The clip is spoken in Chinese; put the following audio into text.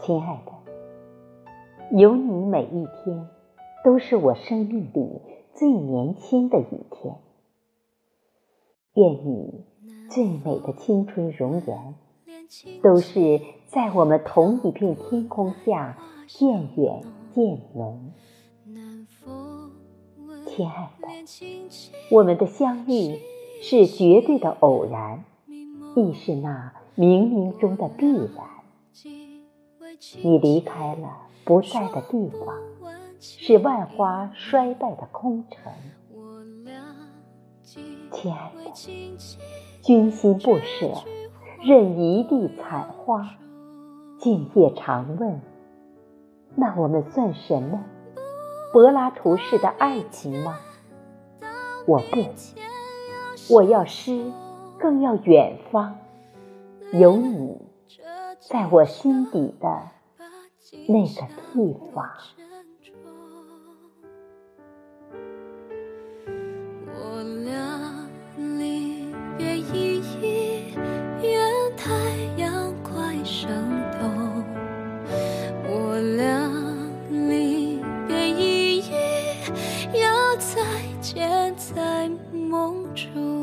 亲爱的，有你每一天都是我生命里最年轻的一天。愿你最美的青春容颜，都是在我们同一片天空下渐远渐浓。亲爱的，我们的相遇是绝对的偶然，亦是那冥冥中的必然。你离开了不在的地方，是万花衰败的空城。亲爱的，君心不舍，任一地残花。静夜常问，那我们算什么？柏拉图式的爱情吗？我不，我要诗，更要远方，有你。在我心底的那个地方。再见在梦中。